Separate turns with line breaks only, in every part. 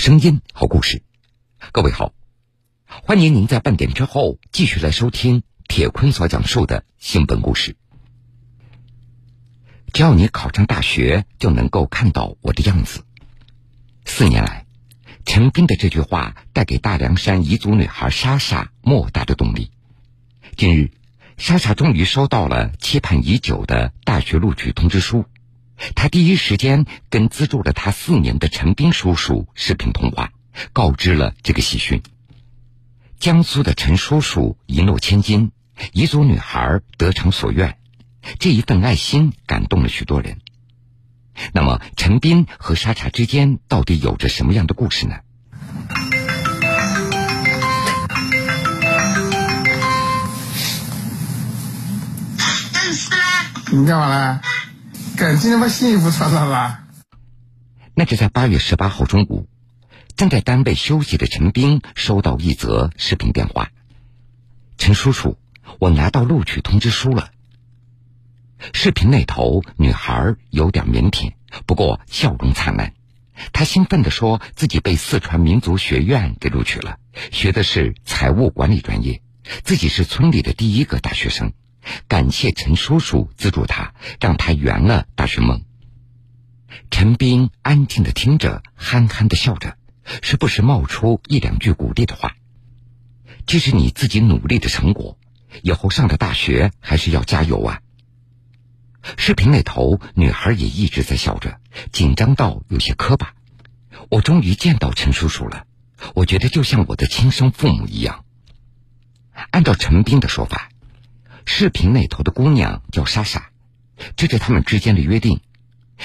声音，好故事。各位好，欢迎您在半点之后继续来收听铁坤所讲述的新闻故事。只要你考上大学，就能够看到我的样子。四年来，陈斌的这句话带给大凉山彝族女孩莎莎莫大的动力。近日，莎莎终于收到了期盼已久的大学录取通知书。他第一时间跟资助了他四年的陈斌叔叔视频通话，告知了这个喜讯。江苏的陈叔叔一诺千金，彝族女孩得偿所愿，这一份爱心感动了许多人。那么，陈斌和莎莎之间到底有着什么样的故事呢？
你干嘛呢？赶紧把新衣服穿上吧。
那是在八月十八号中午，正在单位休息的陈斌收到一则视频电话：“陈叔叔，我拿到录取通知书了。”视频那头，女孩有点腼腆，不过笑容灿烂。她兴奋地说自己被四川民族学院给录取了，学的是财务管理专业，自己是村里的第一个大学生。感谢陈叔叔资助他，让他圆了大学梦。陈斌安静的听着，憨憨的笑着，时不时冒出一两句鼓励的话：“这是你自己努力的成果，以后上了大学还是要加油啊！”视频那头，女孩也一直在笑着，紧张到有些磕巴。我终于见到陈叔叔了，我觉得就像我的亲生父母一样。按照陈斌的说法。视频那头的姑娘叫莎莎，这是他们之间的约定。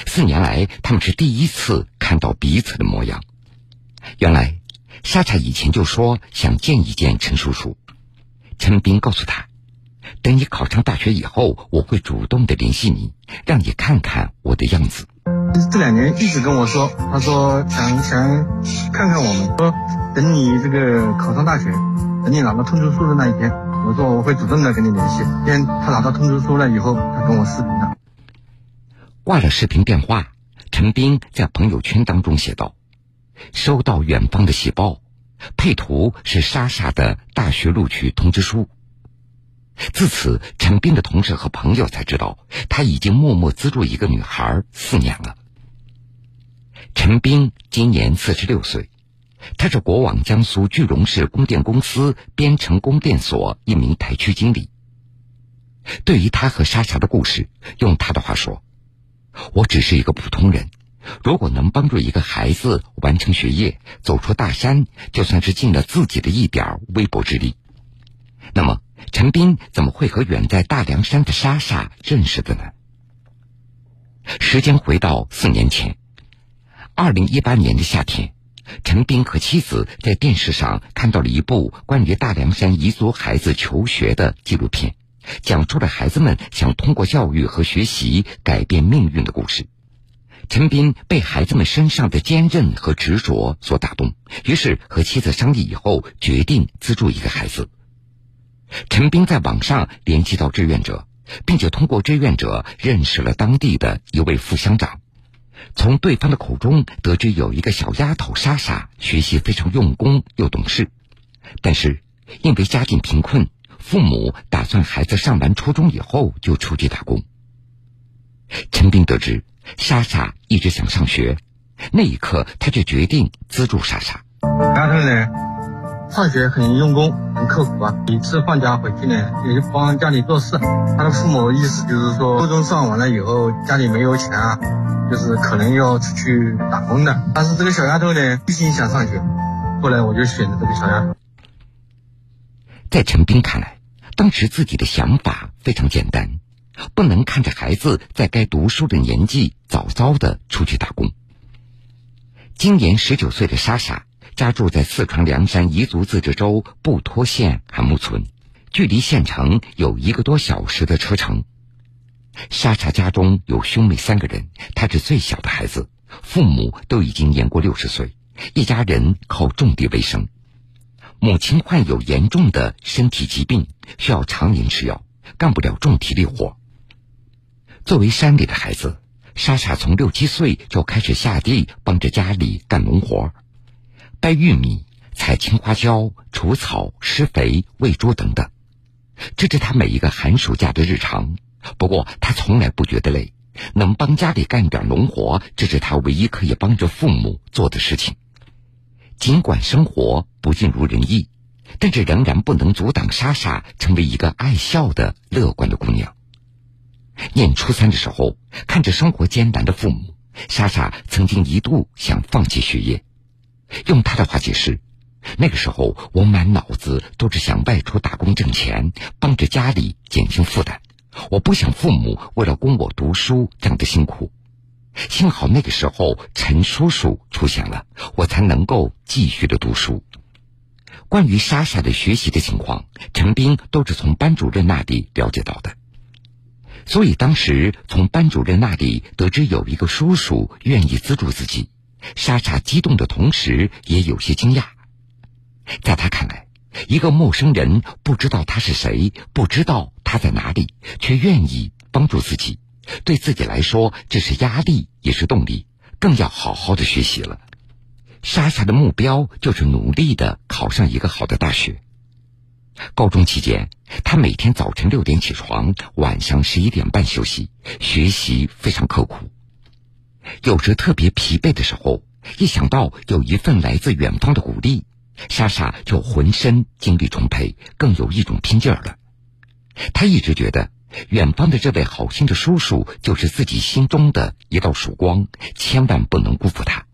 四年来，他们是第一次看到彼此的模样。原来，莎莎以前就说想见一见陈叔叔。陈斌告诉他，等你考上大学以后，我会主动的联系你，让你看看我的样子。
这两年一直跟我说，他说想想看看我们，说等你这个考上大学，等你拿到通知书的那一天。我说我会主动的跟你联系。先他拿到通知书了以后，他跟我视频了。
挂了视频电话，陈斌在朋友圈当中写道：“收到远方的喜报，配图是莎莎的大学录取通知书。”自此，陈斌的同事和朋友才知道，他已经默默资助一个女孩四年了。陈斌今年四十六岁。他是国网江苏句容市供电公司边城供电所一名台区经理。对于他和莎莎的故事，用他的话说：“我只是一个普通人，如果能帮助一个孩子完成学业，走出大山，就算是尽了自己的一点微薄之力。”那么，陈斌怎么会和远在大凉山的莎莎认识的呢？时间回到四年前，二零一八年的夏天。陈斌和妻子在电视上看到了一部关于大凉山彝族孩子求学的纪录片，讲述了孩子们想通过教育和学习改变命运的故事。陈斌被孩子们身上的坚韧和执着所打动，于是和妻子商议以后，决定资助一个孩子。陈斌在网上联系到志愿者，并且通过志愿者认识了当地的一位副乡长。从对方的口中得知，有一个小丫头莎莎学习非常用功又懂事，但是因为家境贫困，父母打算孩子上完初中以后就出去打工。陈斌得知莎莎一直想上学，那一刻他就决定资助莎莎。
丫头呢，上学很用功，很刻苦啊。每次放假回去呢，也就帮家里做事。他的父母意思就是说，初中上完了以后，家里没有钱啊。就是可能要出去打工的，但是这个小丫头呢，一心想上学。后来我就选择这个小丫头。
在陈斌看来，当时自己的想法非常简单，不能看着孩子在该读书的年纪早早的出去打工。今年十九岁的莎莎家住在四川凉山彝族自治州布拖县韩木村，距离县城有一个多小时的车程。莎莎家中有兄妹三个人，她是最小的孩子，父母都已经年过六十岁，一家人靠种地为生。母亲患有严重的身体疾病，需要常年吃药，干不了重体力活。作为山里的孩子，莎莎从六七岁就开始下地帮着家里干农活。掰玉米、采青花椒、除草、施肥、喂猪等等，这是他每一个寒暑假的日常。不过他从来不觉得累，能帮家里干点农活，这是他唯一可以帮着父母做的事情。尽管生活不尽如人意，但这仍然不能阻挡莎莎成为一个爱笑的、乐观的姑娘。念初三的时候，看着生活艰难的父母，莎莎曾经一度想放弃学业。用她的话解释，那个时候我满脑子都是想外出打工挣钱，帮着家里减轻负担。我不想父母为了供我读书这样的辛苦。幸好那个时候陈叔叔出现了，我才能够继续的读书。关于莎莎的学习的情况，陈斌都是从班主任那里了解到的。所以当时从班主任那里得知有一个叔叔愿意资助自己，莎莎激动的同时也有些惊讶。在他看来，一个陌生人不知道他是谁，不知道他在哪里，却愿意帮助自己，对自己来说这是压力也是动力，更要好好的学习了。莎莎的目标就是努力的考上一个好的大学。高中期间，他每天早晨六点起床，晚上十一点半休息，学习非常刻苦。有时特别疲惫的时候，一想到有一份来自远方的鼓励，莎莎就浑身精力充沛，更有一种拼劲儿了。她一直觉得，远方的这位好心的叔叔就是自己心中的一道曙光，千万不能辜负他。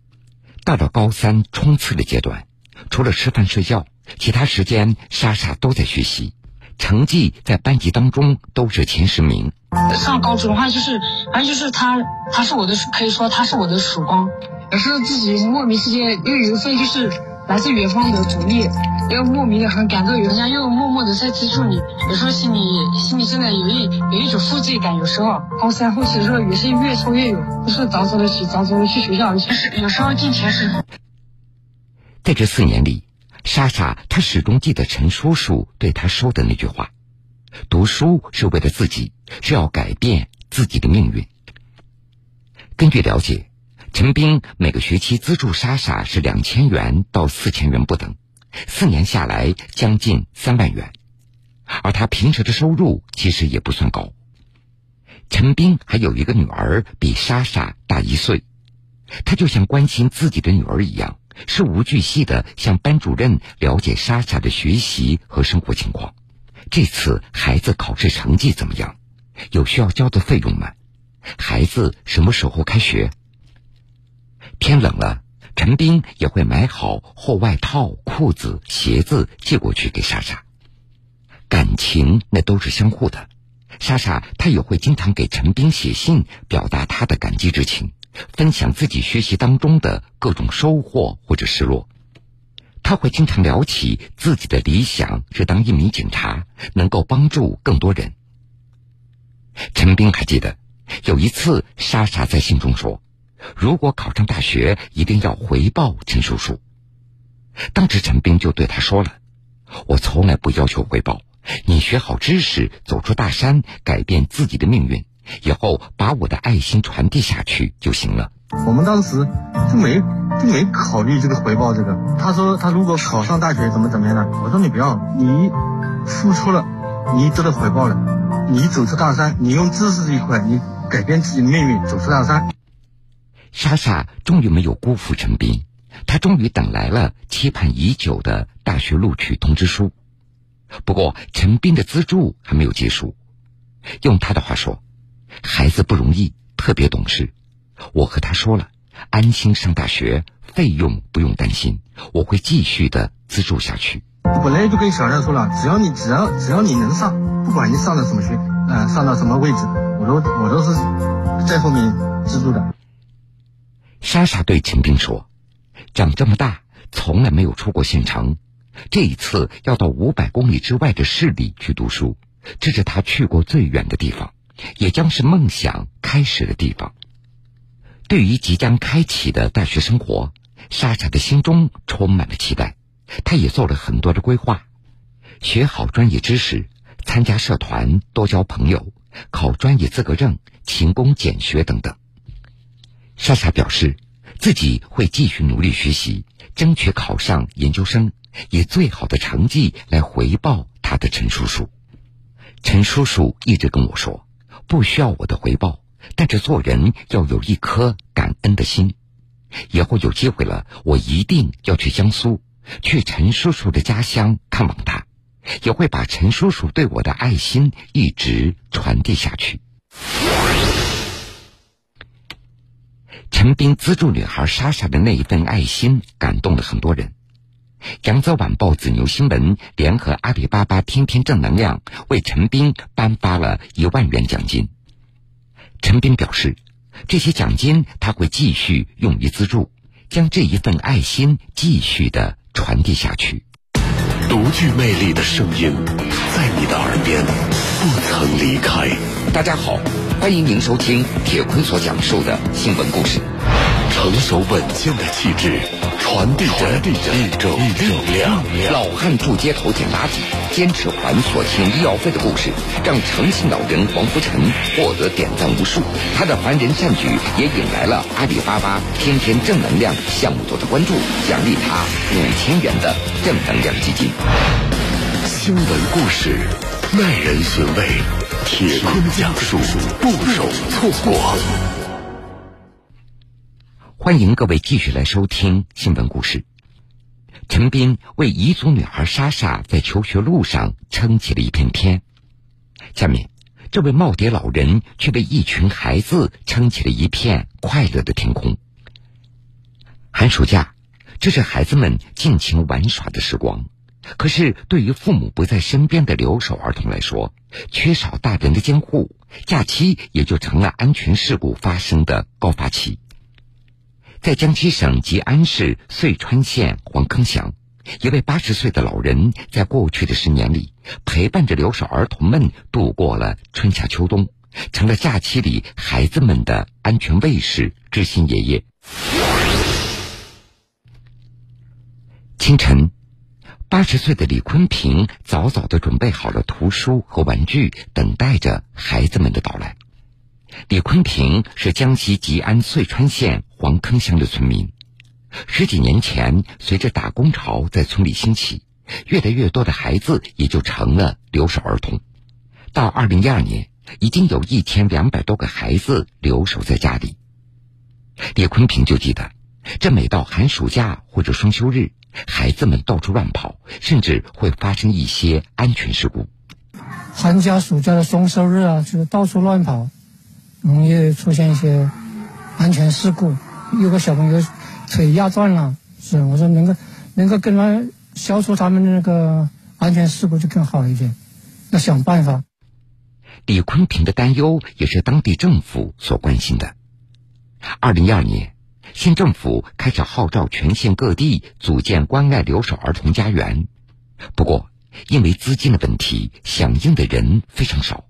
到了高三冲刺的阶段，除了吃饭睡觉。其他时间，莎莎都在学习，成绩在班级当中都是前十名。
上高中的话，就是反正就是他，他是我的，可以说他是我的曙光。有时候自己莫名之间又有一份就是来自远方的鼓励，又莫名的很感动，人家又默默的在资助你。有时候心里心里真的有一有一种负罪感。有时候高三后期的时候也是越挫越勇，不是早早的起，早早的去学校。就是有时候进前十。
在这四年里。莎莎，她始终记得陈叔叔对她说的那句话：“读书是为了自己，是要改变自己的命运。”根据了解，陈斌每个学期资助莎莎是两千元到四千元不等，四年下来将近三万元。而他平时的收入其实也不算高。陈斌还有一个女儿，比莎莎大一岁，他就像关心自己的女儿一样。事无巨细的向班主任了解莎莎的学习和生活情况。这次孩子考试成绩怎么样？有需要交的费用吗？孩子什么时候开学？天冷了，陈斌也会买好厚外套、裤子、鞋子寄过去给莎莎。感情那都是相互的。莎莎她也会经常给陈斌写信，表达她的感激之情。分享自己学习当中的各种收获或者失落，他会经常聊起自己的理想是当一名警察，能够帮助更多人。陈斌还记得有一次，莎莎在信中说：“如果考上大学，一定要回报陈叔叔。”当时陈斌就对他说了：“我从来不要求回报，你学好知识，走出大山，改变自己的命运。”以后把我的爱心传递下去就行了。
我们当时就没就没考虑这个回报这个。他说他如果考上大学怎么怎么样的，我说你不要，你付出了，你得到回报了，你走出大山，你用知识这一块，你改变自己的命运，走出大山。
莎莎终于没有辜负陈斌，她终于等来了期盼已久的大学录取通知书。不过陈斌的资助还没有结束，用他的话说。孩子不容易，特别懂事。我和他说了，安心上大学，费用不用担心，我会继续的资助下去。
本来就跟小亮说了，只要你只要只要你能上，不管你上了什么学，嗯，上到什么位置，我都我都是在后面资助的。
莎莎对秦兵说：“长这么大，从来没有出过县城，这一次要到五百公里之外的市里去读书，这是他去过最远的地方。”也将是梦想开始的地方。对于即将开启的大学生活，莎莎的心中充满了期待。她也做了很多的规划：学好专业知识，参加社团，多交朋友，考专业资格证，勤工俭学等等。莎莎表示，自己会继续努力学习，争取考上研究生，以最好的成绩来回报他的陈叔叔。陈叔叔一直跟我说，不需要我的回报，但是做人要有一颗感恩的心。以后有机会了，我一定要去江苏，去陈叔叔的家乡看望他，也会把陈叔叔对我的爱心一直传递下去。陈斌资助女孩莎莎的那一份爱心，感动了很多人。扬州晚报、紫牛新闻联合阿里巴巴天天正能量为陈斌颁发了一万元奖金。陈斌表示，这些奖金他会继续用于资助，将这一份爱心继续的传递下去。
独具魅力的声音，在你的耳边不曾离开。
大家好，欢迎您收听铁坤所讲述的新闻故事。
成熟稳健的气质，传递着一种力量。
老汉住街头捡垃圾，坚持还所欠医药费的故事，让诚信老人黄福成获得点赞无数。他的凡人善举也引来了阿里巴巴天天正能量项目组的关注，奖励他五千元的正能量基金。
新闻故事，耐人寻味，铁坤讲述，不容错过。
欢迎各位继续来收听新闻故事。陈斌为彝族女孩莎莎在求学路上撑起了一片天。下面，这位耄耋老人却为一群孩子撑起了一片快乐的天空。寒暑假，这是孩子们尽情玩耍的时光。可是，对于父母不在身边的留守儿童来说，缺少大人的监护，假期也就成了安全事故发生的高发期。在江西省吉安市遂川县黄坑乡，一位八十岁的老人在过去的十年里，陪伴着留守儿童们度过了春夏秋冬，成了假期里孩子们的安全卫士、知心爷爷。清晨，八十岁的李坤平早早的准备好了图书和玩具，等待着孩子们的到来。李坤平是江西吉安遂川县黄坑乡的村民。十几年前，随着打工潮在村里兴起，越来越多的孩子也就成了留守儿童。到二零一二年，已经有一千两百多个孩子留守在家里。李坤平就记得，这每到寒暑假或者双休日，孩子们到处乱跑，甚至会发生一些安全事故。
寒假、暑假的双休日啊，就是到处乱跑。容易出现一些安全事故，有个小朋友腿压断了，是我说能够能够跟他消除他们的那个安全事故就更好一点，要想办法。
李坤平的担忧也是当地政府所关心的。二零一二年，县政府开始号召全县各地组建关爱留守儿童家园，不过因为资金的问题，响应的人非常少，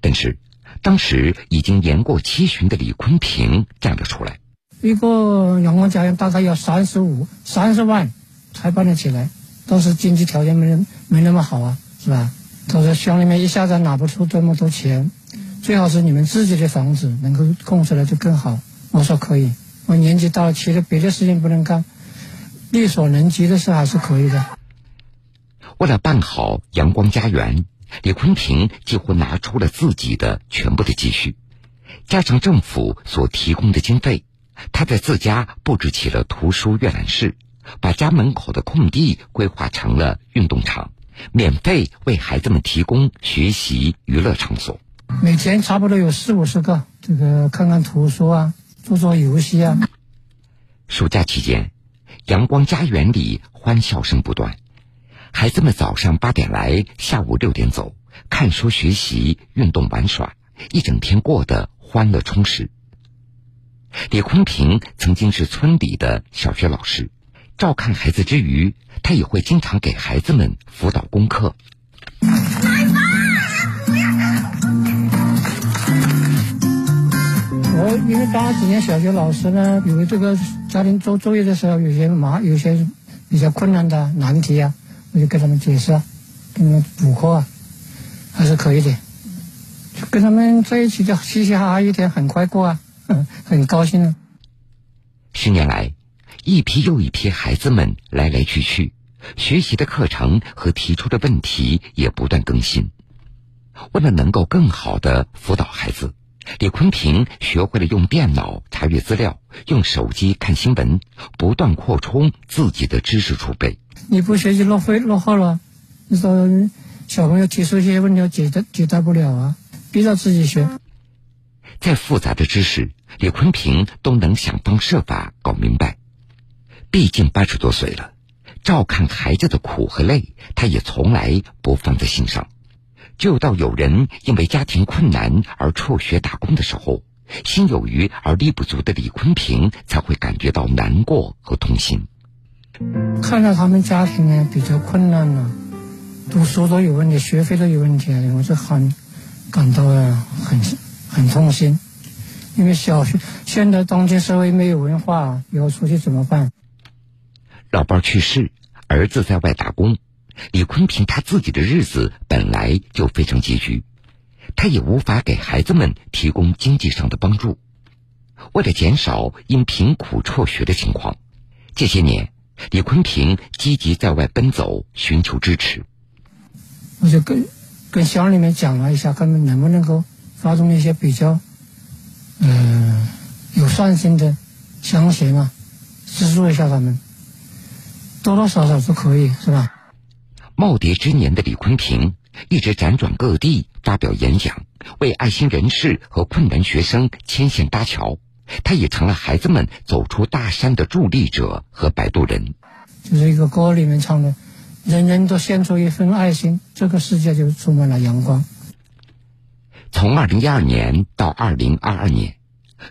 但是。当时已经年过七旬的李坤平站了出来。
一个阳光家园大概要三十五、三十万才办得起来，当时经济条件没没那么好啊，是吧？他说乡里面一下子拿不出这么多钱，最好是你们自己的房子能够供出来就更好。我说可以，我年纪大了，其实别的事情不能干，力所能及的事还是可以的。
为了办好阳光家园。李坤平几乎拿出了自己的全部的积蓄，加上政府所提供的经费，他在自家布置起了图书阅览室，把家门口的空地规划成了运动场，免费为孩子们提供学习娱乐场所。
每天差不多有四五十个，这个看看图书啊，做做游戏啊。
暑假期间，阳光家园里欢笑声不断。孩子们早上八点来，下午六点走，看书、学习、运动、玩耍，一整天过得欢乐充实。李坤平曾经是村里的小学老师，照看孩子之余，他也会经常给孩子们辅导功课。
我因为当了几年小学老师呢，因为这个家庭做作业的时候，有些麻，有些比较困难的难题啊。我就跟他们解释，跟他们补课啊，还是可以的。跟他们在一起就嘻嘻哈哈一天，很快过啊，很高兴啊。
十年来，一批又一批孩子们来来去去，学习的课程和提出的问题也不断更新。为了能够更好的辅导孩子，李坤平学会了用电脑查阅资料，用手机看新闻，不断扩充自己的知识储备。
你不学习落后落后了，你说小朋友提出一些问题解答解答不了啊，逼着自己学。
再复杂的知识，李坤平都能想方设法搞明白。毕竟八十多岁了，照看孩子的苦和累，他也从来不放在心上。就到有人因为家庭困难而辍学打工的时候，心有余而力不足的李坤平才会感觉到难过和痛心。
看到他们家庭呢比较困难了，读书都有问题，学费都有问题，我就很感到很很痛心。因为小学现在当今社会没有文化，以后出去怎么办？
老伴去世，儿子在外打工。李坤平他自己的日子本来就非常拮据，他也无法给孩子们提供经济上的帮助。为了减少因贫苦辍学的情况，这些年李坤平积极在外奔走，寻求支持。
我就跟跟乡里面讲了一下，看看能不能够发动一些比较嗯有善心的乡贤啊，资助一下他们，多多少少都可以，是吧？
耄耋之年的李坤平一直辗转各地发表演讲，为爱心人士和困难学生牵线搭桥。他也成了孩子们走出大山的助力者和摆渡人。
就是一个歌里面唱的：“人人都献出一份爱心，这个世界就充满了阳光。”
从二零一二年到二零二二年，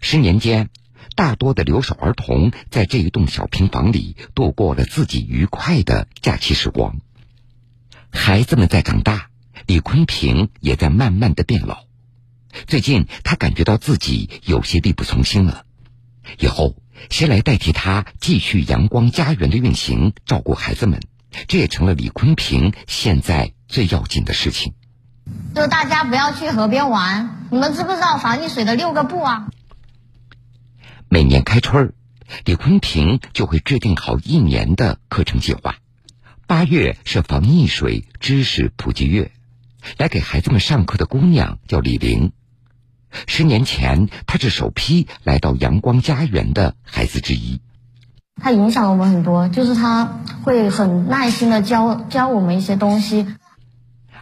十年间，大多的留守儿童在这一栋小平房里度过了自己愉快的假期时光。孩子们在长大，李坤平也在慢慢的变老。最近，他感觉到自己有些力不从心了。以后谁来代替他继续阳光家园的运行，照顾孩子们？这也成了李坤平现在最要紧的事情。
就大家不要去河边玩，你们知不知道防溺水的六个不啊？
每年开春儿，李坤平就会制定好一年的课程计划。八月是防溺水知识普及月，来给孩子们上课的姑娘叫李玲。十年前，她是首批来到阳光家园的孩子之一。
她影响了我们很多，就是她会很耐心的教教我们一些东西。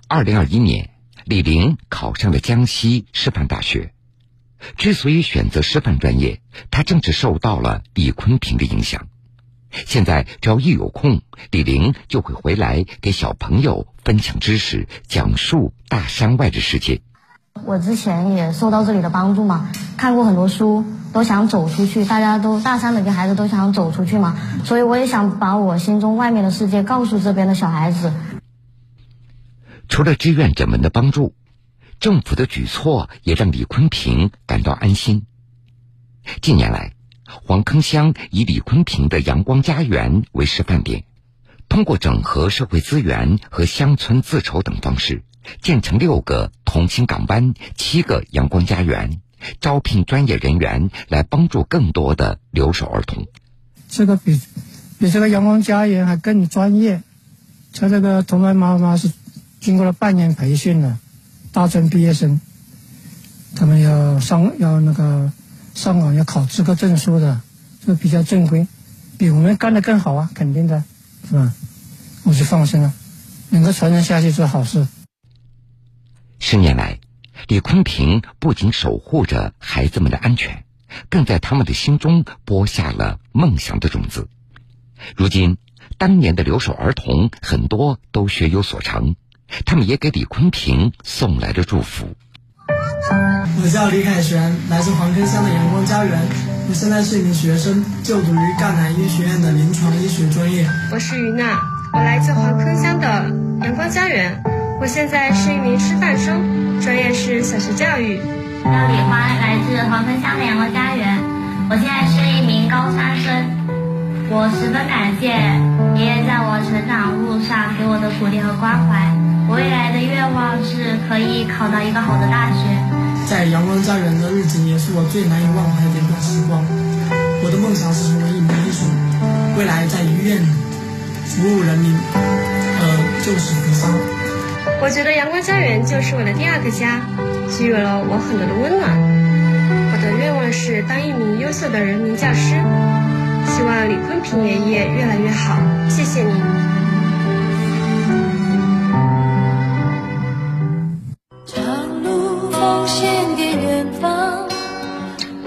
二零二一年，李玲考上了江西师范大学。之所以选择师范专业，她正是受到了李坤平的影响。现在只要一有空，李玲就会回来给小朋友分享知识，讲述大山外的世界。
我之前也受到这里的帮助嘛，看过很多书，都想走出去。大家都大三的个孩子都想走出去嘛，所以我也想把我心中外面的世界告诉这边的小孩子。
除了志愿者们的帮助，政府的举措也让李坤平感到安心。近年来，黄坑乡以李坤平的阳光家园为示范点，通过整合社会资源和乡村自筹等方式，建成六个同心港湾、七个阳光家园，招聘专业人员来帮助更多的留守儿童。
这个比比这个阳光家园还更专业。他这个童孩妈妈是经过了半年培训的，大专毕业生，他们要上要那个。上网要考资格证书的，就比较正规，比我们干的更好啊，肯定的，是吧？我就放心了，能够传承下去做好事。
十年来，李坤平不仅守护着孩子们的安全，更在他们的心中播下了梦想的种子。如今，当年的留守儿童很多都学有所成，他们也给李坤平送来了祝福。
我叫李凯旋，来自黄坑乡的阳光家园。我现在是一名学生，就读于赣南医学院的临床医学专业。
我是于娜，我来自黄坑乡的阳光家园。我现在是一名师范生，专业是小学教育。
叫李欢，来自黄坑乡的阳光家园。我现在是一名高三生。我十分感谢爷爷在我成长路上给我的鼓励和关怀。我未来的愿望是可以考到一个好的大学。
在阳光家园的日子也是我最难以忘怀的一段时光。我的梦想是成为一名医生，未来在医院里服务人民呃救死扶伤。
我觉得阳光家园就是我的第二个家，给予了我很多的温暖。我的愿望是当一名优秀的人民教师，希望李坤平爷爷越来越好。谢谢您。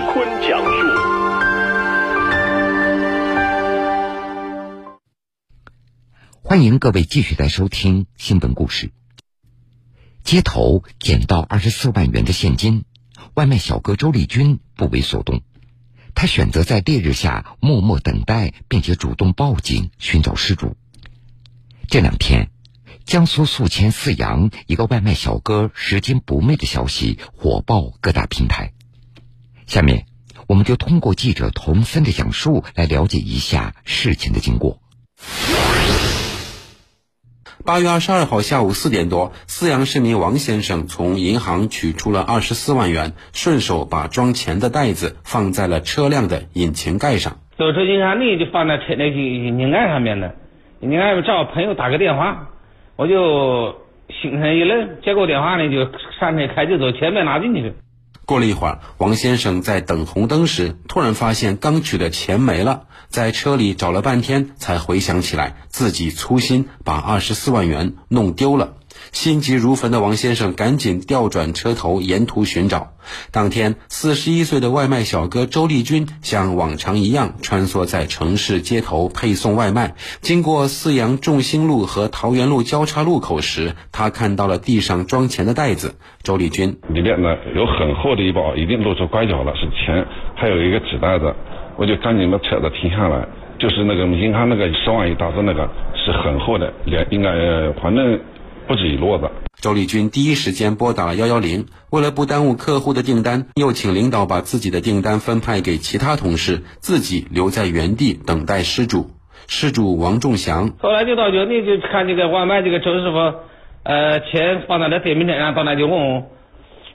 坤讲述。
欢迎各位继续来收听新闻故事。街头捡到二十四万元的现金，外卖小哥周丽君不为所动，他选择在烈日下默默等待，并且主动报警寻找失主。这两天，江苏宿迁泗阳一个外卖小哥拾金不昧的消息火爆各大平台。下面，我们就通过记者童森的讲述来了解一下事情的经过。
八月二十二号下午四点多，泗阳市民王先生从银行取出了二十四万元，顺手把装钱的袋子放在了车辆的引擎盖上。
走出银行里就放在车那个引擎盖上面了。引擎盖上找我朋友打个电话，我就心生一愣，接过电话呢就上车开就走，钱没拿进去。
过了一会儿，王先生在等红灯时，突然发现刚取的钱没了，在车里找了半天，才回想起来自己粗心把二十四万元弄丢了。心急如焚的王先生赶紧调转车头，沿途寻找。当天，四十一岁的外卖小哥周立军像往常一样穿梭在城市街头配送外卖。经过四阳众兴路和桃园路交叉路口时，他看到了地上装钱的袋子。周立军
里面呢有很厚的一包，已经露出拐角了，是钱，还有一个纸袋子，我就赶紧把车子停下来，就是那个银行那个十万一沓子那个是很厚的，连应该反正。不止一摞子。
周丽君第一时间拨打了幺幺零，为了不耽误客户的订单，又请领导把自己的订单分派给其他同事，自己留在原地等待失主。失主王仲祥
后来就到酒店，就看这个外卖这个周师傅，呃，钱放在那电瓶车上，到那就问我，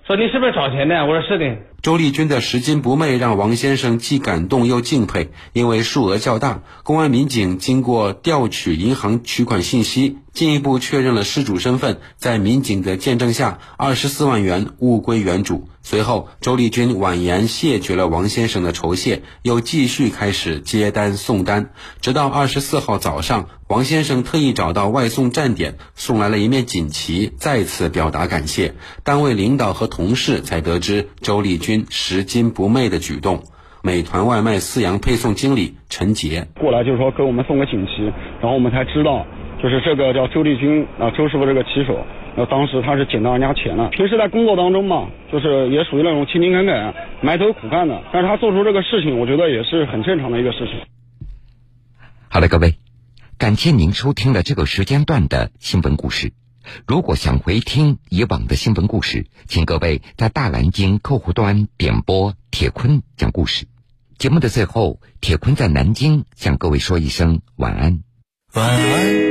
说你是不是找钱的？我说是的。
周丽君的拾金不昧让王先生既感动又敬佩，因为数额较大。公安民警经过调取银行取款信息，进一步确认了失主身份，在民警的见证下，二十四万元物归原主。随后，周丽君婉言谢绝了王先生的酬谢，又继续开始接单送单，直到二十四号早上，王先生特意找到外送站点，送来了一面锦旗，再次表达感谢。单位领导和同事才得知周丽君。拾金不昧的举动，美团外卖四阳配送经理陈杰
过来就是说给我们送个锦旗，然后我们才知道，就是这个叫周立军啊，周师傅这个骑手，那当时他是捡到人家钱了。平时在工作当中嘛，就是也属于那种勤勤恳恳、埋头苦干的，但是他做出这个事情，我觉得也是很正常的一个事情。
好了，各位，感谢您收听了这个时间段的新闻故事。如果想回听以往的新闻故事，请各位在大蓝鲸客户端点播铁坤讲故事。节目的最后，铁坤在南京向各位说一声晚安。
晚安，